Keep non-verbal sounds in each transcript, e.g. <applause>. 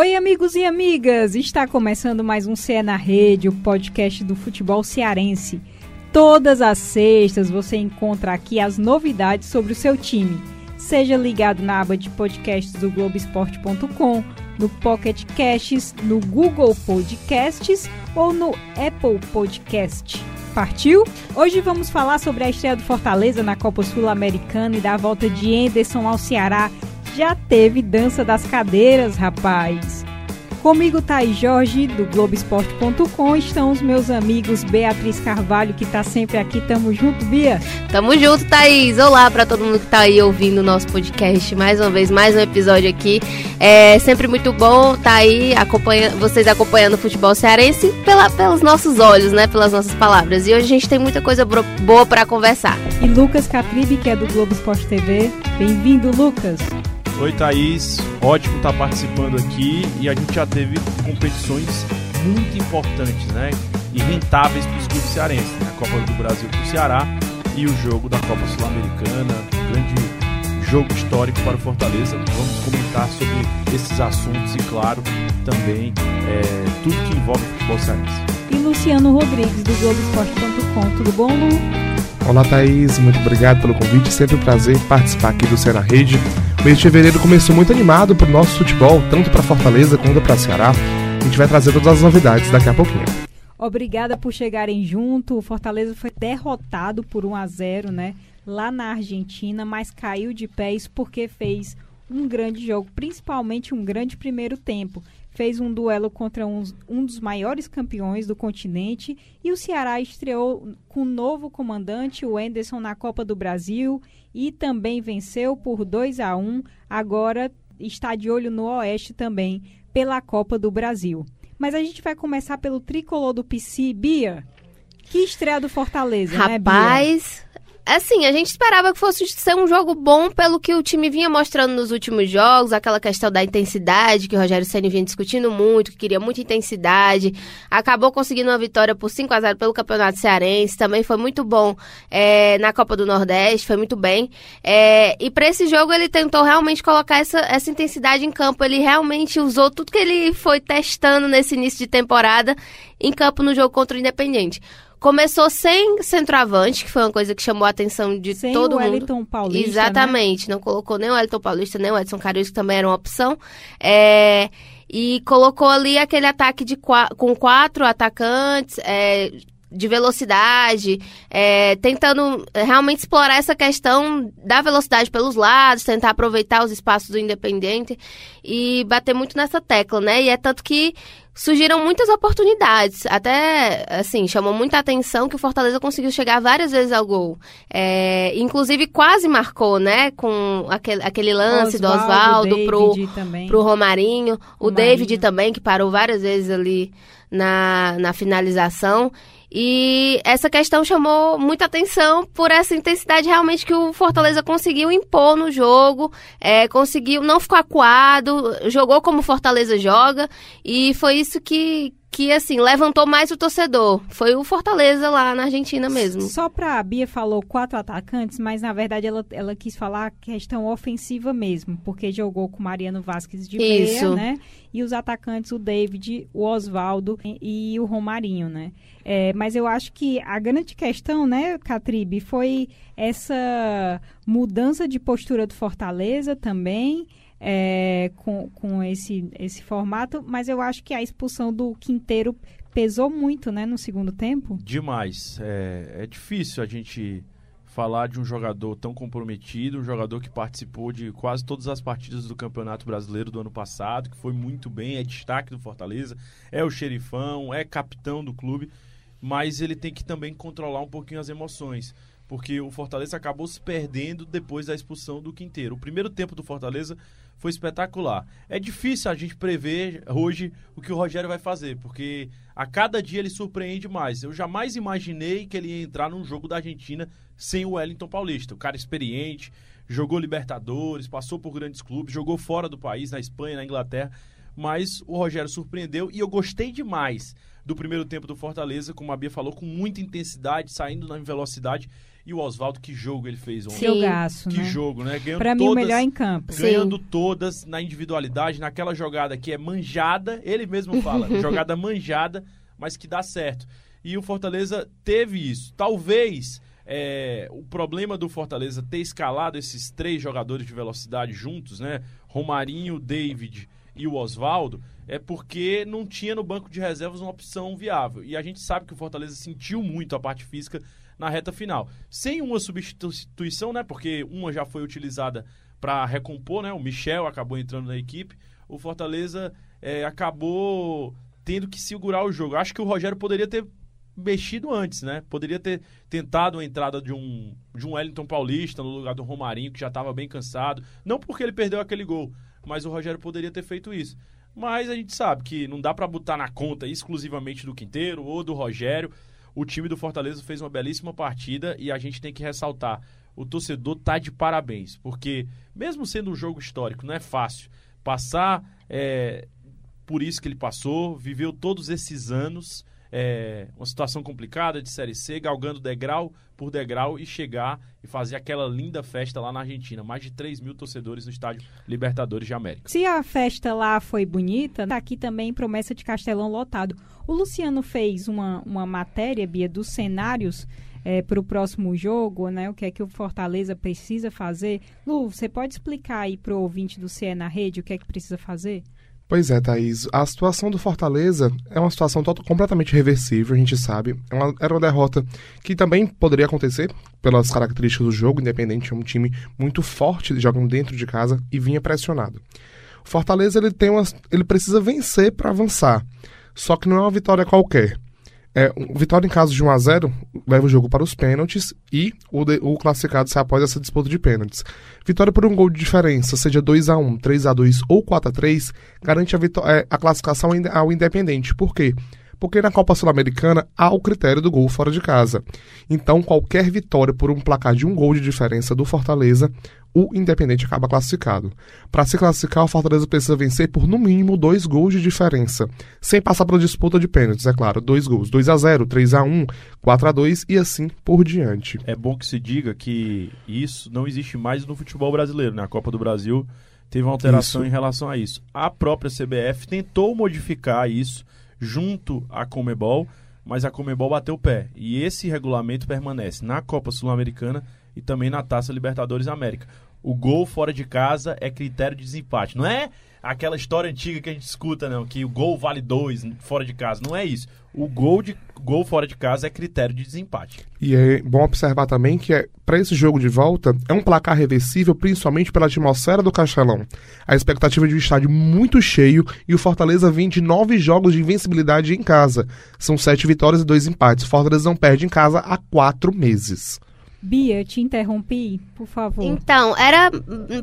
Oi, amigos e amigas! Está começando mais um CE na Rede, o podcast do futebol cearense. Todas as sextas você encontra aqui as novidades sobre o seu time. Seja ligado na aba de podcasts do Globoesporte.com, no Pocket Casts, no Google Podcasts ou no Apple Podcast. Partiu? Hoje vamos falar sobre a estreia do Fortaleza na Copa Sul-Americana e da volta de Enderson ao Ceará já teve dança das cadeiras, rapaz. Comigo tá aí Jorge, do Globoesporte.com. Estão os meus amigos Beatriz Carvalho, que tá sempre aqui. Tamo junto, Bia? Tamo junto, Thaís. Olá para todo mundo que tá aí ouvindo o nosso podcast. Mais uma vez, mais um episódio aqui. É sempre muito bom tá aí acompanha, vocês acompanhando o futebol cearense pela, pelos nossos olhos, né? Pelas nossas palavras. E hoje a gente tem muita coisa boa para conversar. E Lucas Catribe, que é do Globo Esporte TV. Bem-vindo, Lucas. Oi, Thaís. Ótimo estar participando aqui e a gente já teve competições muito importantes, né? E rentáveis para os clubes cearenses. Né? A Copa do Brasil para o Ceará e o jogo da Copa Sul-Americana. Um grande jogo histórico para o Fortaleza. Vamos comentar sobre esses assuntos e, claro, também é, tudo que envolve o futebol cearense. E Luciano Rodrigues, do Globoesporte.com. Tudo bom, Lu? Olá, Thaís. Muito obrigado pelo convite. Sempre um prazer participar aqui do Cena Rede. O mês de fevereiro começou muito animado para o nosso futebol, tanto para Fortaleza quanto para Ceará. A gente vai trazer todas as novidades daqui a pouquinho. Obrigada por chegarem junto. O Fortaleza foi derrotado por 1 a 0, né? Lá na Argentina, mas caiu de pés porque fez um grande jogo, principalmente um grande primeiro tempo fez um duelo contra um, um dos maiores campeões do continente e o Ceará estreou com o novo comandante, o Enderson, na Copa do Brasil e também venceu por 2 a 1 Agora está de olho no Oeste também pela Copa do Brasil. Mas a gente vai começar pelo tricolor do PC, Bia. Que estreia do Fortaleza, Rapaz, né, Bia? Assim, a gente esperava que fosse ser um jogo bom pelo que o time vinha mostrando nos últimos jogos, aquela questão da intensidade que o Rogério Ceni vinha discutindo muito, que queria muita intensidade. Acabou conseguindo uma vitória por 5 a 0 pelo Campeonato Cearense, também foi muito bom é, na Copa do Nordeste, foi muito bem. É, e para esse jogo ele tentou realmente colocar essa, essa intensidade em campo, ele realmente usou tudo que ele foi testando nesse início de temporada em campo no jogo contra o Independente. Começou sem centroavante, que foi uma coisa que chamou a atenção de sem todo o mundo. Wellington Paulista, né? Exatamente. Né? Não colocou nem o Wellington Paulista, nem o Edson Caruso, que também era uma opção. É, e colocou ali aquele ataque de, com quatro atacantes, é, de velocidade, é, tentando realmente explorar essa questão da velocidade pelos lados, tentar aproveitar os espaços do Independente e bater muito nessa tecla, né? E é tanto que surgiram muitas oportunidades. Até, assim, chamou muita atenção que o Fortaleza conseguiu chegar várias vezes ao gol. É, inclusive, quase marcou, né? Com aquele, aquele lance Osvaldo, do Oswaldo pro, pro Romarinho. O Romarinho. David também, que parou várias vezes ali na, na finalização. E essa questão chamou muita atenção por essa intensidade realmente que o Fortaleza conseguiu impor no jogo, é, conseguiu não ficar acuado, jogou como Fortaleza joga, e foi isso que, que assim levantou mais o torcedor. Foi o Fortaleza lá na Argentina mesmo. Só para a Bia falou quatro atacantes, mas na verdade ela, ela quis falar questão ofensiva mesmo, porque jogou com Mariano Vasquez de meia, né? E os atacantes o David, o Oswaldo e o Romarinho, né? É, mas eu acho que a grande questão, né, Catribe, foi essa mudança de postura do Fortaleza também é, com, com esse, esse formato, mas eu acho que a expulsão do Quinteiro pesou muito, né, no segundo tempo. Demais. É, é difícil a gente falar de um jogador tão comprometido, um jogador que participou de quase todas as partidas do Campeonato Brasileiro do ano passado, que foi muito bem, é destaque do Fortaleza, é o xerifão, é capitão do clube, mas ele tem que também controlar um pouquinho as emoções porque o Fortaleza acabou se perdendo depois da expulsão do Quinteiro. O primeiro tempo do Fortaleza foi espetacular. É difícil a gente prever hoje o que o Rogério vai fazer, porque a cada dia ele surpreende mais. Eu jamais imaginei que ele ia entrar num jogo da Argentina sem o Wellington Paulista, o cara experiente, jogou Libertadores, passou por grandes clubes, jogou fora do país, na Espanha, na Inglaterra, mas o Rogério surpreendeu e eu gostei demais do primeiro tempo do Fortaleza, como a Bia falou, com muita intensidade, saindo na velocidade E o Oswaldo, que jogo ele fez ontem? Sim. Jogaço, Que né? jogo, né? Ganhando Pra mim, o todas, melhor em campo. Sim. ganhando todas na individualidade, naquela jogada que é manjada, ele mesmo fala, <laughs> jogada manjada, mas que dá certo. E o Fortaleza teve isso. Talvez é, o problema do Fortaleza ter escalado esses três jogadores de velocidade juntos, né? Romarinho, David e o Oswaldo, é porque não tinha no banco de reservas uma opção viável. E a gente sabe que o Fortaleza sentiu muito a parte física na reta final. Sem uma substituição, né? Porque uma já foi utilizada para recompor, né? O Michel acabou entrando na equipe. O Fortaleza é, acabou tendo que segurar o jogo. Acho que o Rogério poderia ter mexido antes, né? Poderia ter tentado a entrada de um, de um Wellington Paulista no lugar do Romarinho, que já estava bem cansado. Não porque ele perdeu aquele gol, mas o Rogério poderia ter feito isso. Mas a gente sabe que não dá para botar na conta exclusivamente do Quinteiro ou do Rogério. O time do Fortaleza fez uma belíssima partida e a gente tem que ressaltar. O torcedor tá de parabéns, porque mesmo sendo um jogo histórico, não é fácil passar é, por isso que ele passou, viveu todos esses anos, é, uma situação complicada de Série C, galgando degrau por degrau e chegar e fazer aquela linda festa lá na Argentina. Mais de 3 mil torcedores no estádio Libertadores de América. Se a festa lá foi bonita, tá aqui também promessa de Castelão lotado. O Luciano fez uma, uma matéria, Bia, dos cenários para o próximo jogo, né? O que é que o Fortaleza precisa fazer. Lu, você pode explicar aí para o ouvinte do CE na rede o que é que precisa fazer? Pois é, Thaís. A situação do Fortaleza é uma situação tot- completamente reversível, a gente sabe. É uma- era uma derrota que também poderia acontecer pelas características do jogo. Independente é um time muito forte, jogando dentro de casa e vinha pressionado. O Fortaleza ele tem uma, ele precisa vencer para avançar. Só que não é uma vitória qualquer. É, um- vitória em caso de 1 a 0 leva o jogo para os pênaltis e o, de- o classificado se após essa disputa de pênaltis. Vitória por um gol de diferença, seja 2 a 1 3 a 2 ou 4 a 3 garante a, é, a classificação ao Independente. Por quê? Na Copa Sul-Americana há o critério do gol fora de casa. Então, qualquer vitória por um placar de um gol de diferença do Fortaleza, o Independente acaba classificado. Para se classificar, o Fortaleza precisa vencer por no mínimo dois gols de diferença, sem passar pela disputa de pênaltis, é claro. Dois gols, 2 a 0 3 a 1 4 a 2 e assim por diante. É bom que se diga que isso não existe mais no futebol brasileiro, né? A Copa do Brasil teve uma alteração Isso. em relação a isso. A própria CBF tentou modificar isso junto à Comebol, mas a Comebol bateu o pé. E esse regulamento permanece na Copa Sul-Americana e também na Taça Libertadores América. O gol fora de casa é critério de desempate. Não é aquela história antiga que a gente escuta, não, que o gol vale dois fora de casa. Não é isso. O gol, de, gol fora de casa é critério de desempate. E é bom observar também que é, para esse jogo de volta é um placar reversível, principalmente pela atmosfera do Castelão. A expectativa de um estádio muito cheio e o Fortaleza vem de nove jogos de invencibilidade em casa. São sete vitórias e dois empates. O Fortaleza não perde em casa há quatro meses. Bia, te interrompi, por favor. Então, era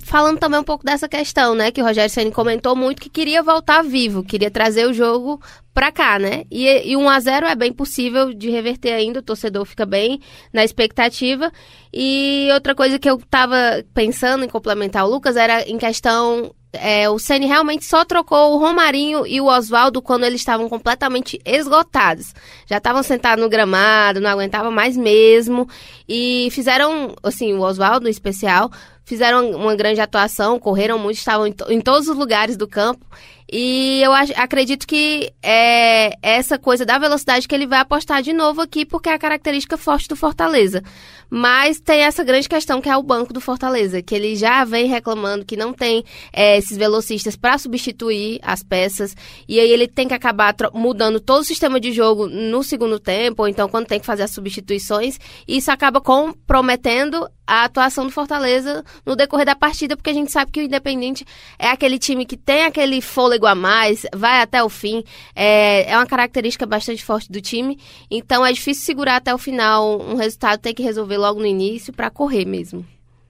falando também um pouco dessa questão, né? Que o Rogério Ceni comentou muito que queria voltar vivo, queria trazer o jogo pra cá, né? E, e 1 a 0 é bem possível de reverter ainda, o torcedor fica bem na expectativa. E outra coisa que eu tava pensando em complementar o Lucas era em questão é, o Ceni realmente só trocou o Romarinho e o Oswaldo quando eles estavam completamente esgotados. Já estavam sentados no gramado, não aguentava mais mesmo. E fizeram, assim, o Oswaldo em especial, fizeram uma grande atuação, correram muito, estavam em, to- em todos os lugares do campo. E eu acredito que é essa coisa da velocidade que ele vai apostar de novo aqui, porque é a característica forte do Fortaleza. Mas tem essa grande questão que é o banco do Fortaleza, que ele já vem reclamando que não tem é, esses velocistas para substituir as peças. E aí ele tem que acabar mudando todo o sistema de jogo no segundo tempo, ou então quando tem que fazer as substituições. E isso acaba comprometendo a atuação do Fortaleza no decorrer da partida, porque a gente sabe que o Independente é aquele time que tem aquele fôlego a mais, vai até o fim. É, é uma característica bastante forte do time. Então é difícil segurar até o final um resultado, tem que resolver logo no início para correr mesmo.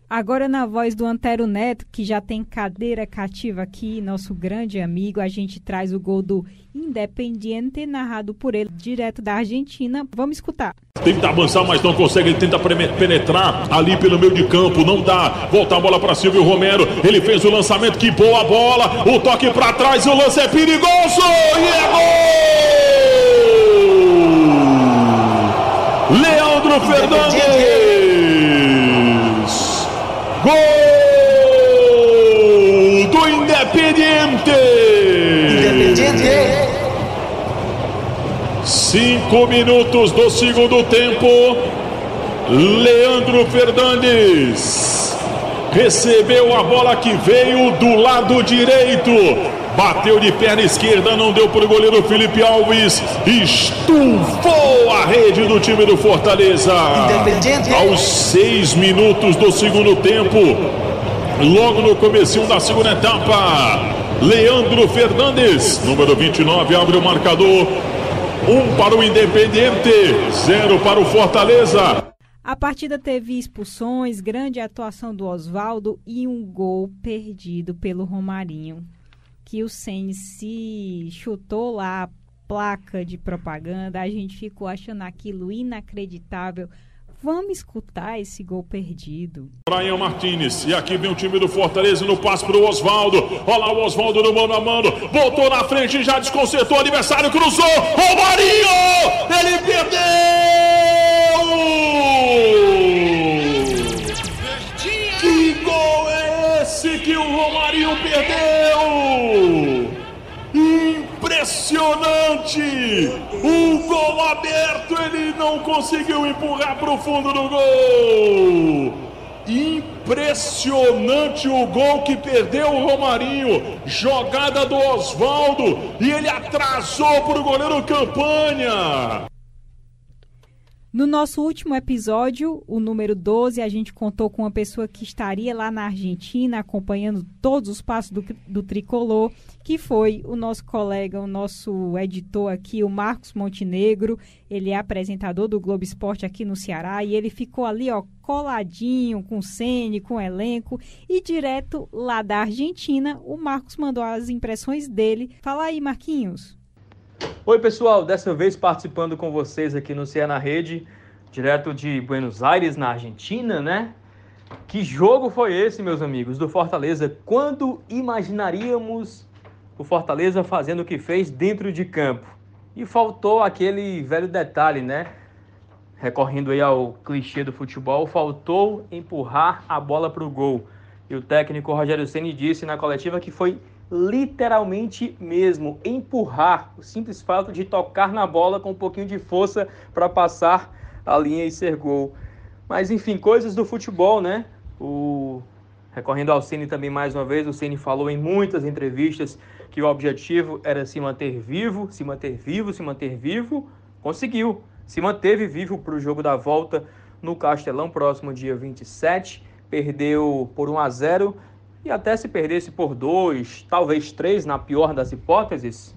Agora, na voz do Antero Neto, que já tem cadeira cativa aqui, nosso grande amigo, a gente traz o gol do Independiente, narrado por ele, direto da Argentina. Vamos escutar. Tenta avançar, mas não consegue. Ele tenta penetrar ali pelo meio de campo. Não dá. Volta a bola para Silvio Romero. Ele fez o lançamento. Que boa bola. O toque para trás. O lance é perigoso. E é gol! Fernandes. Gol do Independiente. Independiente. Cinco minutos do segundo tempo. Leandro Fernandes recebeu a bola que veio do lado direito. Bateu de perna esquerda, não deu para o goleiro Felipe Alves. Estufou a rede do time do Fortaleza. Aos seis minutos do segundo tempo, logo no começo da segunda etapa, Leandro Fernandes, número 29, abre o marcador. Um para o Independiente, zero para o Fortaleza. A partida teve expulsões, grande atuação do Oswaldo e um gol perdido pelo Romarinho. Que o Senna se chutou lá a placa de propaganda, a gente ficou achando aquilo inacreditável. Vamos escutar esse gol perdido. Brian Martinez. E aqui vem o time do Fortaleza no passe para o Oswaldo. Olha lá o Oswaldo no mano a mano. Voltou na frente, já desconcertou o adversário, cruzou. Romarinho! Ele perdeu! O Romarinho perdeu? Impressionante! O gol aberto, ele não conseguiu empurrar para o fundo do gol! Impressionante o gol que perdeu o Romarinho. Jogada do Oswaldo e ele atrasou para o goleiro Campanha. No nosso último episódio, o número 12, a gente contou com uma pessoa que estaria lá na Argentina acompanhando todos os passos do, do tricolor, que foi o nosso colega, o nosso editor aqui, o Marcos Montenegro. Ele é apresentador do Globo Esporte aqui no Ceará e ele ficou ali, ó, coladinho com o Sene, com o elenco e direto lá da Argentina, o Marcos mandou as impressões dele. Fala aí, Marquinhos. Oi, pessoal, dessa vez participando com vocês aqui no Céu na Rede, direto de Buenos Aires, na Argentina, né? Que jogo foi esse, meus amigos, do Fortaleza? Quando imaginaríamos o Fortaleza fazendo o que fez dentro de campo? E faltou aquele velho detalhe, né? Recorrendo aí ao clichê do futebol, faltou empurrar a bola para o gol. E o técnico Rogério Ceni disse na coletiva que foi literalmente mesmo empurrar, o simples fato de tocar na bola com um pouquinho de força para passar a linha e ser gol. Mas enfim, coisas do futebol, né? O recorrendo ao Ceni também mais uma vez, o Ceni falou em muitas entrevistas que o objetivo era se manter vivo, se manter vivo, se manter vivo. Conseguiu, se manteve vivo para o jogo da volta no Castelão próximo dia 27, perdeu por 1 a 0 e até se perdesse por dois, talvez três, na pior das hipóteses,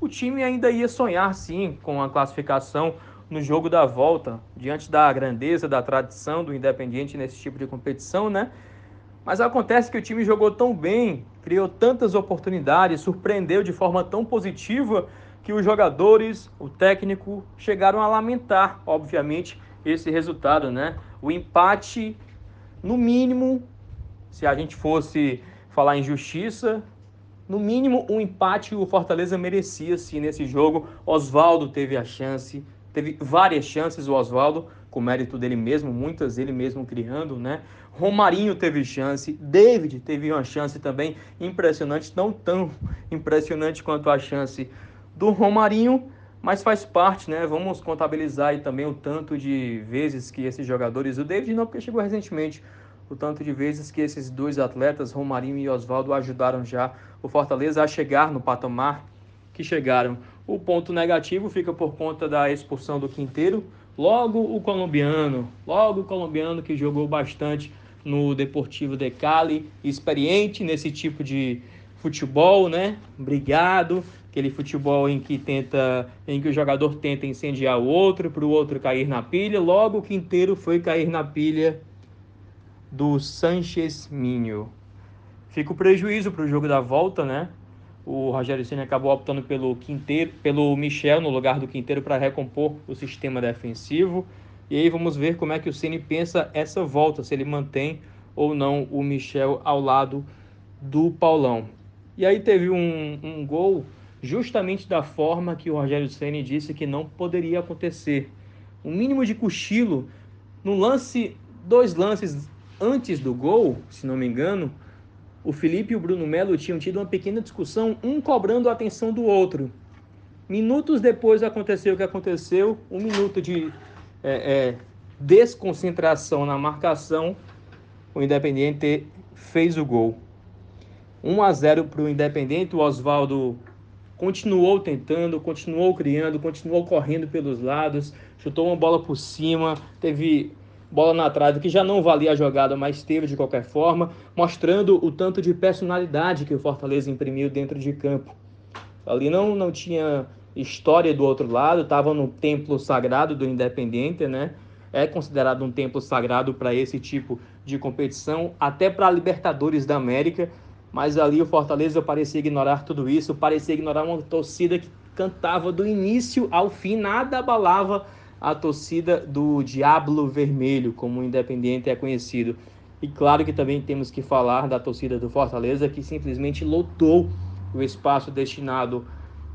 o time ainda ia sonhar sim com a classificação no jogo da volta, diante da grandeza, da tradição do Independiente nesse tipo de competição, né? Mas acontece que o time jogou tão bem, criou tantas oportunidades, surpreendeu de forma tão positiva que os jogadores, o técnico, chegaram a lamentar, obviamente, esse resultado, né? O empate, no mínimo, se a gente fosse falar em justiça, no mínimo um empate o Fortaleza merecia sim nesse jogo. Oswaldo teve a chance, teve várias chances o Oswaldo, com mérito dele mesmo, muitas ele mesmo criando, né? Romarinho teve chance, David teve uma chance também impressionante, não tão <laughs> impressionante quanto a chance do Romarinho, mas faz parte, né? Vamos contabilizar aí também o tanto de vezes que esses jogadores, o David não, porque chegou recentemente, o tanto de vezes que esses dois atletas, Romarinho e Oswaldo, ajudaram já o Fortaleza a chegar no patamar que chegaram. O ponto negativo fica por conta da expulsão do Quinteiro, logo o colombiano, logo o colombiano que jogou bastante no Deportivo de Cali, experiente nesse tipo de futebol, né? Obrigado. Aquele futebol em que tenta, em que o jogador tenta incendiar o outro para o outro cair na pilha. Logo o Quinteiro foi cair na pilha do Sanchez Minho. Fica o prejuízo para o jogo da volta, né? O Rogério Ceni acabou optando pelo Quinteiro, pelo Michel no lugar do Quinteiro para recompor o sistema defensivo. E aí vamos ver como é que o Ceni pensa essa volta, se ele mantém ou não o Michel ao lado do Paulão. E aí teve um, um gol justamente da forma que o Rogério Ceni disse que não poderia acontecer. Um mínimo de cochilo no lance, dois lances antes do gol, se não me engano, o Felipe e o Bruno Melo tinham tido uma pequena discussão, um cobrando a atenção do outro. Minutos depois aconteceu o que aconteceu, um minuto de é, é, desconcentração na marcação, o Independente fez o gol. 1 a 0 para o Independente, o Oswaldo continuou tentando, continuou criando, continuou correndo pelos lados, chutou uma bola por cima, teve bola na trave que já não valia a jogada, mas teve de qualquer forma, mostrando o tanto de personalidade que o Fortaleza imprimiu dentro de campo. Ali não, não tinha história do outro lado, estava no templo sagrado do Independente, né? É considerado um templo sagrado para esse tipo de competição, até para a Libertadores da América, mas ali o Fortaleza parecia ignorar tudo isso, parecia ignorar uma torcida que cantava do início ao fim, nada abalava a torcida do Diablo Vermelho, como o Independente é conhecido. E claro que também temos que falar da torcida do Fortaleza, que simplesmente lotou o espaço destinado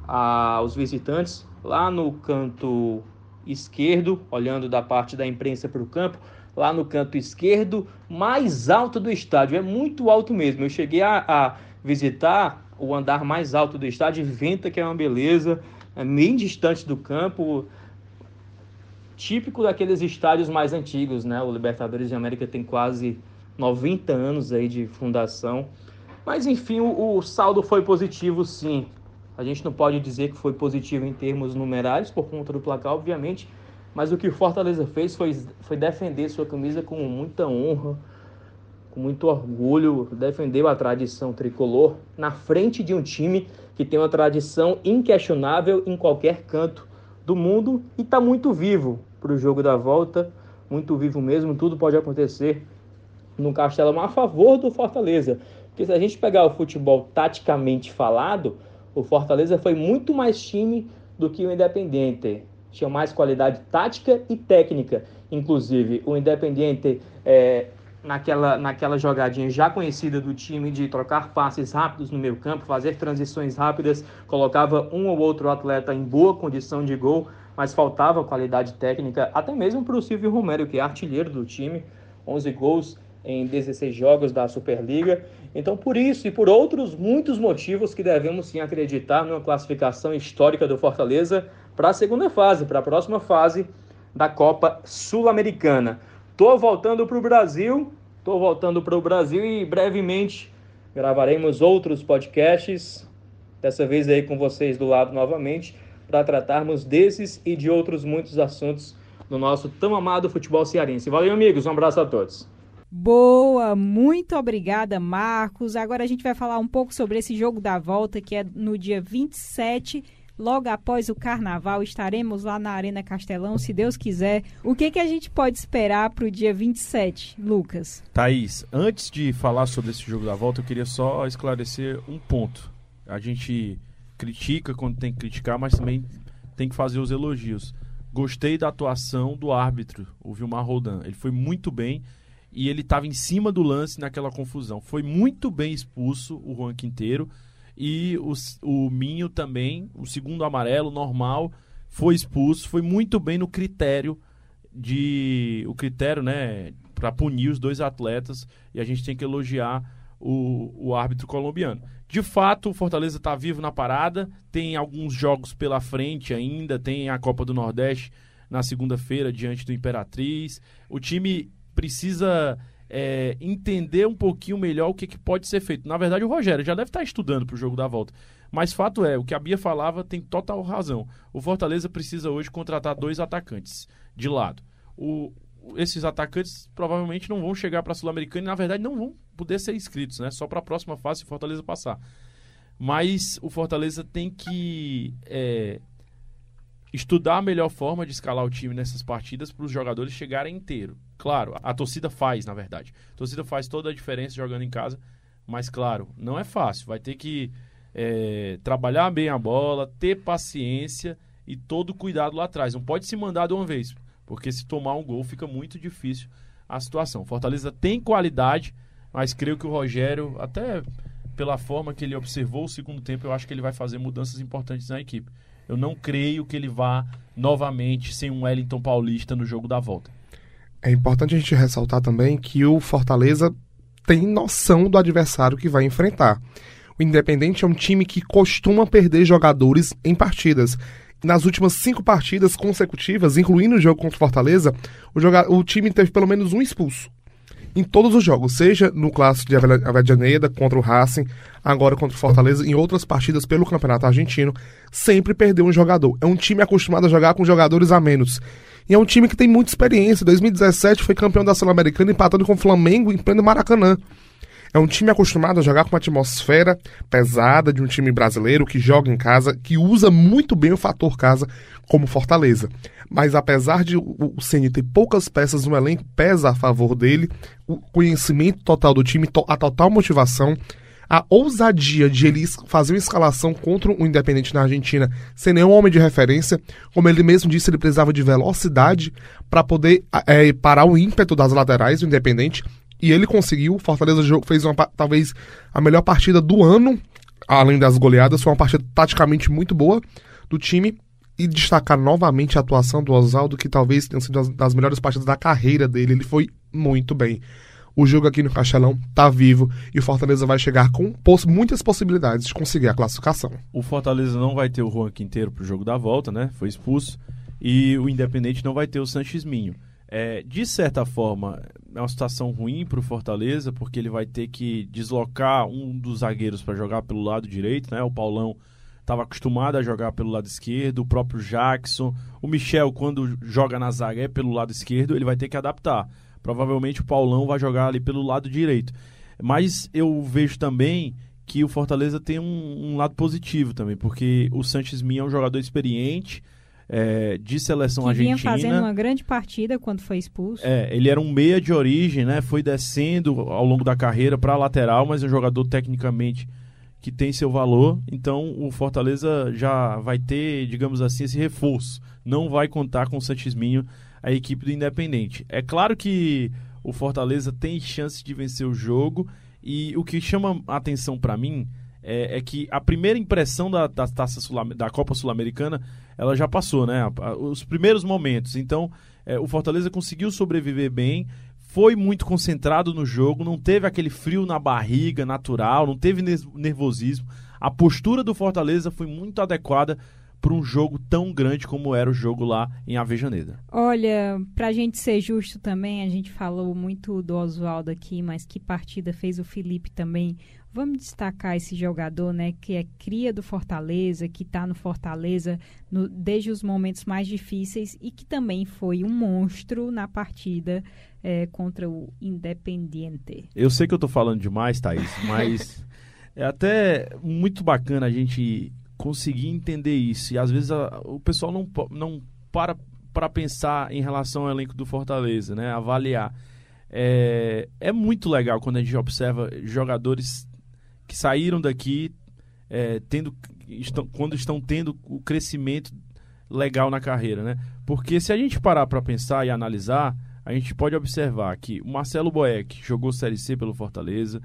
aos visitantes lá no canto esquerdo, olhando da parte da imprensa para o campo, lá no canto esquerdo, mais alto do estádio. É muito alto mesmo. Eu cheguei a, a visitar o andar mais alto do estádio, venta que é uma beleza, é bem distante do campo, típico daqueles estádios mais antigos, né? O Libertadores de América tem quase 90 anos aí de fundação. Mas enfim, o, o saldo foi positivo sim. A gente não pode dizer que foi positivo em termos numerários, por conta do placar, obviamente, mas o que o Fortaleza fez foi, foi defender sua camisa com muita honra, com muito orgulho, defendeu a tradição tricolor na frente de um time que tem uma tradição inquestionável em qualquer canto do mundo e está muito vivo para o jogo da volta, muito vivo mesmo, tudo pode acontecer no Castelão a favor do Fortaleza. Porque se a gente pegar o futebol taticamente falado, o Fortaleza foi muito mais time do que o Independente. Tinha mais qualidade tática e técnica. Inclusive, o Independente, é, naquela, naquela jogadinha já conhecida do time de trocar passes rápidos no meio campo, fazer transições rápidas, colocava um ou outro atleta em boa condição de gol, mas faltava qualidade técnica, até mesmo para o Silvio Romero, que é artilheiro do time, 11 gols em 16 jogos da Superliga. Então, por isso e por outros muitos motivos que devemos sim acreditar numa classificação histórica do Fortaleza para a segunda fase, para a próxima fase da Copa Sul-Americana. Tô voltando para o Brasil, tô voltando para o Brasil e brevemente gravaremos outros podcasts, dessa vez aí com vocês do lado novamente, para tratarmos desses e de outros muitos assuntos no nosso tão amado futebol cearense. Valeu, amigos, um abraço a todos. Boa, muito obrigada, Marcos. Agora a gente vai falar um pouco sobre esse jogo da volta, que é no dia 27, logo após o carnaval. Estaremos lá na Arena Castelão, se Deus quiser. O que, que a gente pode esperar para o dia 27, Lucas? Thaís, antes de falar sobre esse jogo da volta, eu queria só esclarecer um ponto. A gente critica quando tem que criticar, mas também tem que fazer os elogios. Gostei da atuação do árbitro, o Vilmar Roldan. Ele foi muito bem e ele estava em cima do lance naquela confusão. Foi muito bem expulso o Juan Quinteiro e o, o Minho também, o segundo amarelo normal, foi expulso. Foi muito bem no critério de o critério, né, para punir os dois atletas e a gente tem que elogiar o, o árbitro colombiano. De fato, o Fortaleza está vivo na parada, tem alguns jogos pela frente ainda, tem a Copa do Nordeste na segunda-feira diante do Imperatriz. O time precisa é, entender um pouquinho melhor o que, que, pode ser feito. Na verdade, o Rogério já deve estar estudando para o jogo da volta. Mas fato é, o que a Bia falava tem total razão. O Fortaleza precisa hoje contratar dois atacantes de lado. O, esses atacantes provavelmente não vão chegar para a Sul-Americana e, na verdade, não vão poder ser inscritos, né? Só para a próxima fase se o Fortaleza passar. Mas o Fortaleza tem que é, estudar a melhor forma de escalar o time nessas partidas para os jogadores chegarem inteiro. Claro, a torcida faz, na verdade. A torcida faz toda a diferença jogando em casa, mas claro, não é fácil. Vai ter que é, trabalhar bem a bola, ter paciência e todo cuidado lá atrás. Não pode se mandar de uma vez, porque se tomar um gol fica muito difícil a situação. Fortaleza tem qualidade, mas creio que o Rogério, até pela forma que ele observou o segundo tempo, eu acho que ele vai fazer mudanças importantes na equipe. Eu não creio que ele vá novamente sem um Wellington Paulista no jogo da volta. É importante a gente ressaltar também que o Fortaleza tem noção do adversário que vai enfrentar. O Independente é um time que costuma perder jogadores em partidas. Nas últimas cinco partidas consecutivas, incluindo o jogo contra o Fortaleza, o, joga o time teve pelo menos um expulso. Em todos os jogos, seja no clássico de Avejaneda contra o Racing, agora contra o Fortaleza, em outras partidas pelo Campeonato Argentino, sempre perdeu um jogador. É um time acostumado a jogar com jogadores a menos. E é um time que tem muita experiência. Em 2017 foi campeão da Sul-Americana empatando com o Flamengo em pleno Maracanã. É um time acostumado a jogar com uma atmosfera pesada de um time brasileiro que joga em casa, que usa muito bem o fator casa como Fortaleza. Mas apesar de o Ceni ter poucas peças no elenco, pesa a favor dele o conhecimento total do time, a total motivação, a ousadia de ele fazer uma escalação contra o Independente na Argentina sem nenhum homem de referência. Como ele mesmo disse, ele precisava de velocidade para poder é, parar o ímpeto das laterais do Independente e ele conseguiu. Fortaleza fez uma, talvez a melhor partida do ano, além das goleadas. Foi uma partida taticamente muito boa do time. E destacar novamente a atuação do Oswaldo, que talvez tenha sido das melhores partidas da carreira dele. Ele foi muito bem. O jogo aqui no Castelão tá vivo e o Fortaleza vai chegar com poss muitas possibilidades de conseguir a classificação. O Fortaleza não vai ter o Juan Quinteiro pro jogo da volta, né? Foi expulso. E o Independente não vai ter o Sanches Minho. É, de certa forma, é uma situação ruim para o Fortaleza, porque ele vai ter que deslocar um dos zagueiros para jogar pelo lado direito, né? O Paulão estava acostumado a jogar pelo lado esquerdo, o próprio Jackson, o Michel, quando joga na zaga é pelo lado esquerdo, ele vai ter que adaptar. Provavelmente o Paulão vai jogar ali pelo lado direito. Mas eu vejo também que o Fortaleza tem um, um lado positivo também, porque o Sanches Minha é um jogador experiente, é, de seleção que argentina. Vinha fazendo uma grande partida quando foi expulso. É, ele era um meia de origem, né? Foi descendo ao longo da carreira para lateral, mas é um jogador tecnicamente que tem seu valor. Então o Fortaleza já vai ter, digamos assim, esse reforço. Não vai contar com o Santisminho, a equipe do Independente. É claro que o Fortaleza tem chance de vencer o jogo e o que chama atenção para mim é, é, que a primeira impressão da, da taça da Copa Sul-Americana ela já passou, né? Os primeiros momentos. Então, é, o Fortaleza conseguiu sobreviver bem, foi muito concentrado no jogo, não teve aquele frio na barriga natural, não teve nervosismo. A postura do Fortaleza foi muito adequada para um jogo tão grande como era o jogo lá em Avejaneda. Olha, para a gente ser justo também, a gente falou muito do Oswaldo aqui, mas que partida fez o Felipe também. Vamos destacar esse jogador, né, que é cria do Fortaleza, que está no Fortaleza no, desde os momentos mais difíceis e que também foi um monstro na partida é, contra o Independiente. Eu sei que eu estou falando demais, Thaís, mas <laughs> é até muito bacana a gente conseguir entender isso. E às vezes a, o pessoal não, não para para pensar em relação ao elenco do Fortaleza, né? Avaliar. É, é muito legal quando a gente observa jogadores que saíram daqui é, tendo estão, quando estão tendo o crescimento legal na carreira, né? Porque se a gente parar para pensar e analisar, a gente pode observar que o Marcelo Boeck jogou Série C pelo Fortaleza,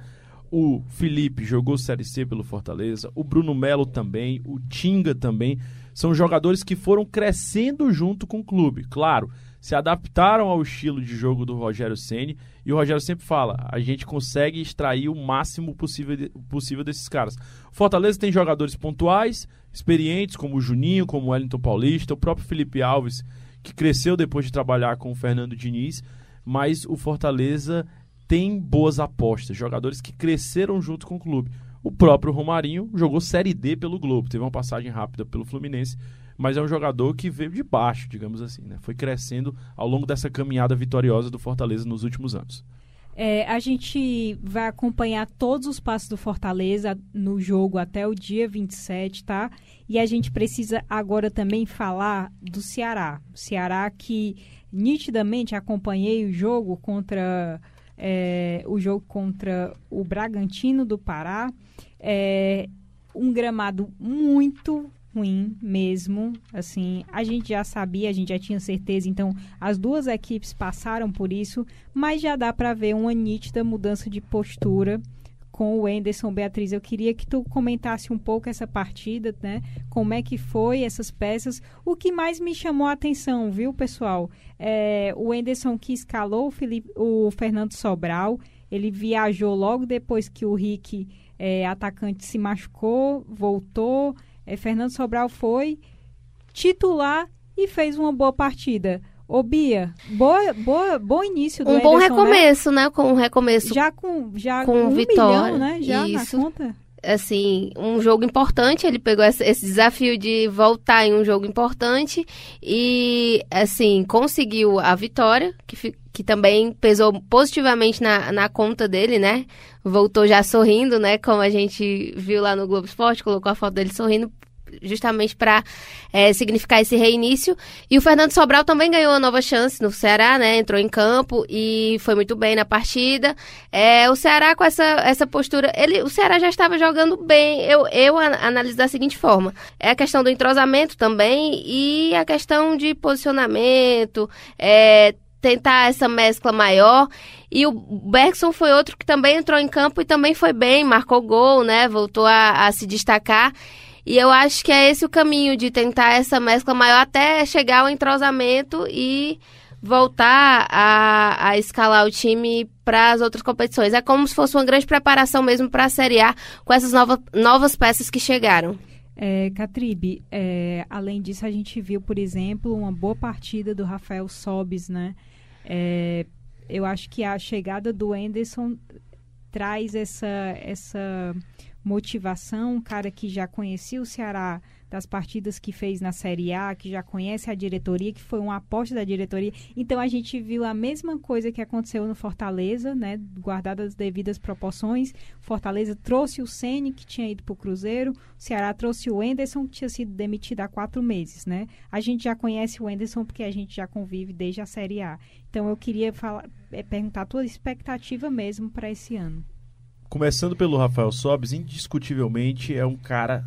o Felipe jogou Série C pelo Fortaleza, o Bruno Melo também, o Tinga também, são jogadores que foram crescendo junto com o clube. Claro, se adaptaram ao estilo de jogo do Rogério Ceni e o Rogério sempre fala: a gente consegue extrair o máximo possível, de, possível desses caras. Fortaleza tem jogadores pontuais, experientes, como o Juninho, como o Wellington Paulista, o próprio Felipe Alves, que cresceu depois de trabalhar com o Fernando Diniz, mas o Fortaleza tem boas apostas, jogadores que cresceram junto com o clube. O próprio Romarinho jogou Série D pelo Globo, teve uma passagem rápida pelo Fluminense, mas é um jogador que veio de baixo, digamos assim, né? Foi crescendo ao longo dessa caminhada vitoriosa do Fortaleza nos últimos anos. É, a gente vai acompanhar todos os passos do Fortaleza no jogo até o dia 27, tá? E a gente precisa agora também falar do Ceará. O Ceará que nitidamente acompanhei o jogo contra é, o jogo contra o Bragantino do Pará. É, um gramado muito ruim mesmo. Assim, a gente já sabia, a gente já tinha certeza. Então, as duas equipes passaram por isso, mas já dá para ver uma nítida mudança de postura com o Enderson Beatriz. Eu queria que tu comentasse um pouco essa partida, né? Como é que foi essas peças. O que mais me chamou a atenção, viu, pessoal? É, o Enderson que escalou o, Felipe, o Fernando Sobral. Ele viajou logo depois que o Rick, é, atacante, se machucou, voltou. É, Fernando Sobral foi titular e fez uma boa partida. Ô Bia, boa, boa, bom início do Um bom né? recomeço, né? Com um recomeço Já com, já Com um vitória, milhão, né? Já isso. na conta. assim, um jogo importante, ele pegou esse, esse desafio de voltar em um jogo importante e, assim, conseguiu a vitória, que, que também pesou positivamente na, na conta dele, né? Voltou já sorrindo, né? Como a gente viu lá no Globo Esporte, colocou a foto dele sorrindo, justamente para significar esse reinício. E o Fernando Sobral também ganhou uma nova chance no Ceará, né? Entrou em campo e foi muito bem na partida. É, o Ceará com essa, essa postura, ele, o Ceará já estava jogando bem. Eu, eu an- analiso da seguinte forma: é a questão do entrosamento também e a questão de posicionamento, é, tentar essa mescla maior. E o Bergson foi outro que também entrou em campo e também foi bem, marcou gol, né? Voltou a, a se destacar. E eu acho que é esse o caminho de tentar essa mescla maior até chegar ao entrosamento e voltar a, a escalar o time para as outras competições. É como se fosse uma grande preparação mesmo para a Série A com essas nova, novas peças que chegaram. É, Catribe, é, além disso, a gente viu, por exemplo, uma boa partida do Rafael Sobis, né? É, eu acho que a chegada do Enderson traz essa, essa motivação, um cara que já conhecia o Ceará das partidas que fez na Série A, que já conhece a diretoria, que foi uma aposta da diretoria. Então a gente viu a mesma coisa que aconteceu no Fortaleza, né? Guardadas as devidas proporções. Fortaleza trouxe o Ceni que tinha ido para o Cruzeiro, o Ceará trouxe o Enderson, que tinha sido demitido há quatro meses, né? A gente já conhece o Enderson porque a gente já convive desde a Série A. Então eu queria falar, é, perguntar a tua expectativa mesmo para esse ano. Começando pelo Rafael Sobes, indiscutivelmente é um cara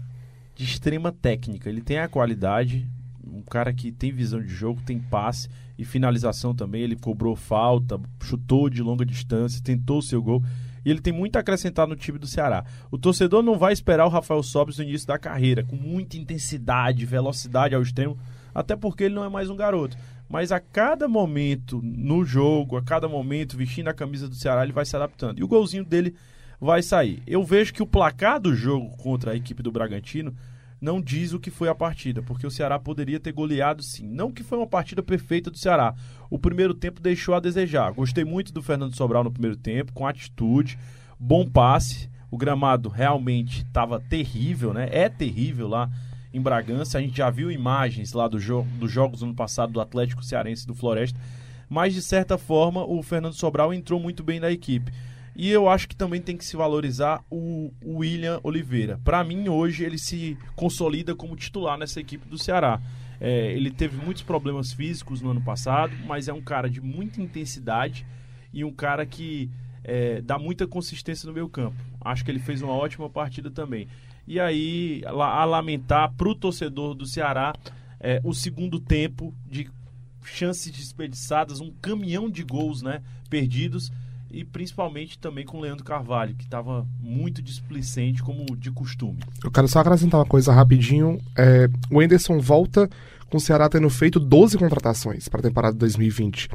de extrema técnica. Ele tem a qualidade, um cara que tem visão de jogo, tem passe e finalização também. Ele cobrou falta, chutou de longa distância, tentou o seu gol. E ele tem muito a acrescentar no time do Ceará. O torcedor não vai esperar o Rafael Sobes no início da carreira, com muita intensidade, velocidade ao extremo, até porque ele não é mais um garoto. Mas a cada momento no jogo, a cada momento vestindo a camisa do Ceará, ele vai se adaptando. E o golzinho dele vai sair. Eu vejo que o placar do jogo contra a equipe do Bragantino não diz o que foi a partida, porque o Ceará poderia ter goleado sim. Não que foi uma partida perfeita do Ceará. O primeiro tempo deixou a desejar. Gostei muito do Fernando Sobral no primeiro tempo, com atitude, bom passe. O gramado realmente estava terrível, né? É terrível lá em Bragança. A gente já viu imagens lá do jo dos jogos ano passado do Atlético Cearense do Floresta. Mas de certa forma, o Fernando Sobral entrou muito bem na equipe. E eu acho que também tem que se valorizar o, William Oliveira. Para mim, hoje, ele se consolida como titular nessa equipe do Ceará. É, ele teve muitos problemas físicos no ano passado, mas é um cara de muita intensidade e um cara que é, dá muita consistência no meio campo. Acho que ele fez uma ótima partida também. E aí, a lamentar para o torcedor do Ceará é, o segundo tempo de chances desperdiçadas, um caminhão de gols né, perdidos e principalmente também com o Leandro Carvalho, que estava muito displicente, como de costume. Eu quero só acrescentar uma coisa rapidinho. É, o Enderson volta com o Ceará tendo feito 12 contratações para a temporada de 2020.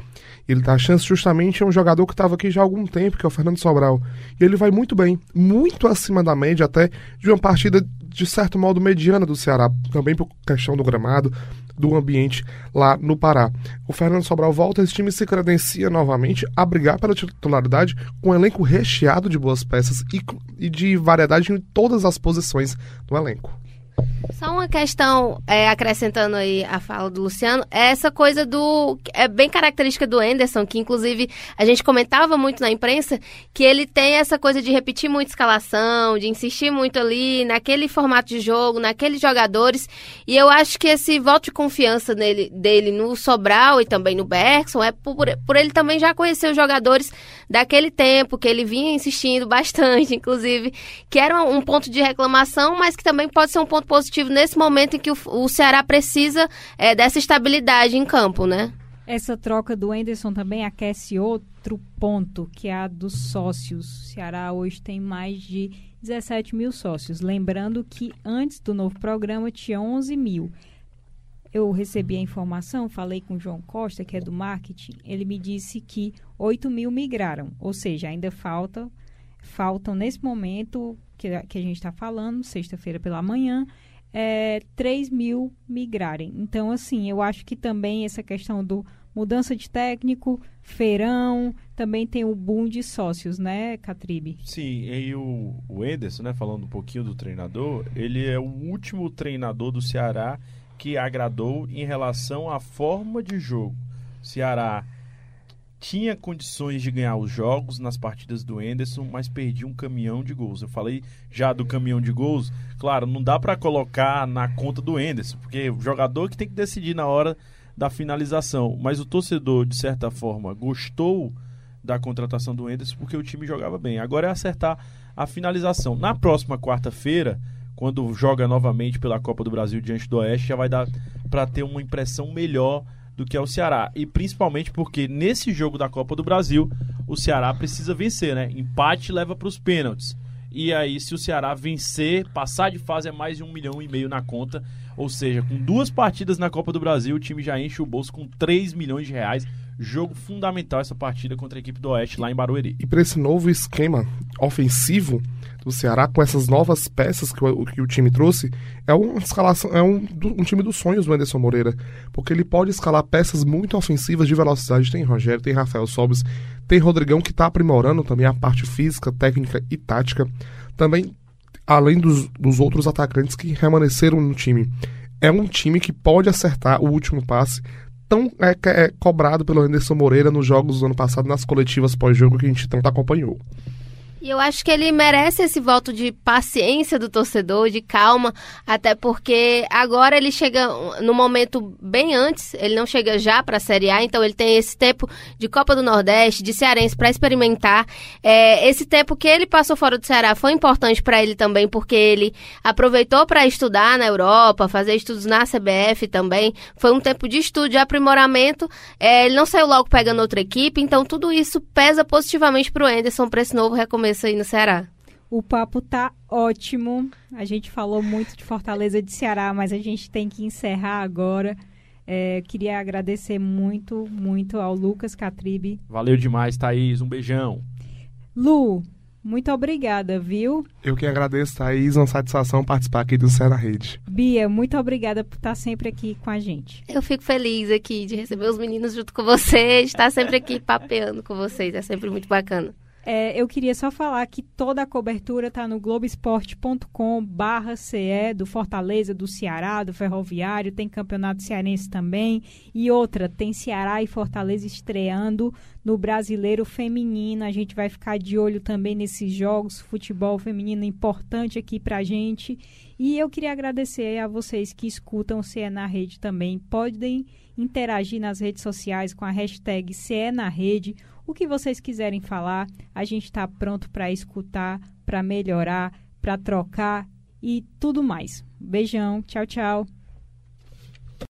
Ele dá chance justamente a um jogador que estava aqui já há algum tempo, que é o Fernando Sobral. E ele vai muito bem, muito acima da média até de uma partida de certo modo mediana do Ceará, também por questão do gramado, do ambiente lá no Pará. O Fernando Sobral volta, esse time se credencia novamente a brigar pela titularidade com um elenco recheado de boas peças e, e de variedade em todas as posições do elenco. Só uma questão, é, acrescentando aí a fala do Luciano, é essa coisa do. É bem característica do Anderson, que inclusive a gente comentava muito na imprensa, que ele tem essa coisa de repetir muito escalação, de insistir muito ali naquele formato de jogo, naqueles jogadores. E eu acho que esse voto de confiança nele, dele no Sobral e também no Bergson é por, por ele também já conhecer os jogadores daquele tempo, que ele vinha insistindo bastante, <laughs> inclusive, que era um ponto de reclamação, mas que também pode ser um ponto positivo nesse momento em que o, Ceará precisa é, dessa estabilidade em campo, né? Essa troca do Enderson também aquece outro ponto, que é a dos sócios. O Ceará hoje tem mais de 17 mil sócios. Lembrando que antes do novo programa tinha 11 mil. Eu recebi a informação, falei com o João Costa, que é do marketing, ele me disse que 8 mil migraram, ou seja, ainda falta, faltam nesse momento que, que a gente está falando, sexta-feira pela manhã, é, 3 mil migrarem. Então, assim, eu acho que também essa questão do mudança de técnico, feirão, também tem o boom de sócios, né, Catribe? Sim, e o, o Ederson, né, falando um pouquinho do treinador, ele é o último treinador do Ceará que agradou em relação à forma de jogo. Ceará tinha condições de ganhar os jogos nas partidas do Enderson, mas perdia um caminhão de gols. Eu falei já do caminhão de gols, claro, não dá para colocar na conta do Enderson, porque o jogador que tem que decidir na hora da finalização. Mas o torcedor, de certa forma, gostou da contratação do Enderson porque o time jogava bem. Agora é acertar a finalização. Na próxima quarta-feira, quando joga novamente pela Copa do Brasil diante do Oeste, já vai dar para ter uma impressão melhor do que é o Ceará. E principalmente porque nesse jogo da Copa do Brasil, o Ceará precisa vencer, né? Empate leva para os pênaltis. E aí, se o Ceará vencer, passar de fase é mais de um milhão e meio na conta. Ou seja, com duas partidas na Copa do Brasil, o time já enche o bolso com 3 milhões de reais. Jogo fundamental essa partida contra a equipe do Oeste lá em Barueri. E para esse novo esquema ofensivo do Ceará, com essas novas peças que o, que o time trouxe, é uma escalação, é um, um time dos sonhos do Anderson Moreira. Porque ele pode escalar peças muito ofensivas de velocidade. Tem Rogério, tem Rafael Sobes, tem Rodrigão que está aprimorando também a parte física, técnica e tática. Também, além dos, dos outros atacantes que permaneceram no time. É um time que pode acertar o último passe, tão é, é, cobrado pelo Anderson Moreira nos jogos do ano passado, nas coletivas pós-jogo que a gente tanto acompanhou. E eu acho que ele merece esse voto de paciência do torcedor, de calma, até porque agora ele chega no momento bem antes, ele não chega já para a Série A, então ele tem esse tempo de Copa do Nordeste, de Cearense para experimentar. É, esse tempo que ele passou fora do Ceará foi importante para ele também, porque ele aproveitou para estudar na Europa, fazer estudos na CBF também. Foi um tempo de estudo, de aprimoramento. É, ele não saiu logo pegando outra equipe, então tudo isso pesa positivamente para o Enderson para esse novo recomeço começo aí no Ceará. O papo tá ótimo. A gente falou muito de Fortaleza de Ceará, mas a gente tem que encerrar agora. É, queria agradecer muito, muito ao Lucas Catribe. Valeu demais, Thaís. Um beijão. Lu, muito obrigada, viu? Eu que agradeço, Thaís. Uma satisfação participar aqui do Ceará Rede. Bia, muito obrigada por estar sempre aqui com a gente. Eu fico feliz aqui de receber os meninos junto com vocês, de estar sempre aqui papeando com vocês. É sempre muito bacana. É, eu queria só falar que toda a cobertura está no globesport.com CE, do Fortaleza, do Ceará, do Ferroviário, tem campeonato cearense também. E outra, tem Ceará e Fortaleza estreando no Brasileiro Feminino. A gente vai ficar de olho também nesses jogos, futebol feminino importante aqui pra gente. E eu queria agradecer a vocês que escutam o CE na Rede também. Podem interagir nas redes sociais com a hashtag CE na Rede o que vocês quiserem falar, a gente está pronto para escutar, para melhorar, para trocar e tudo mais. Beijão, tchau, tchau.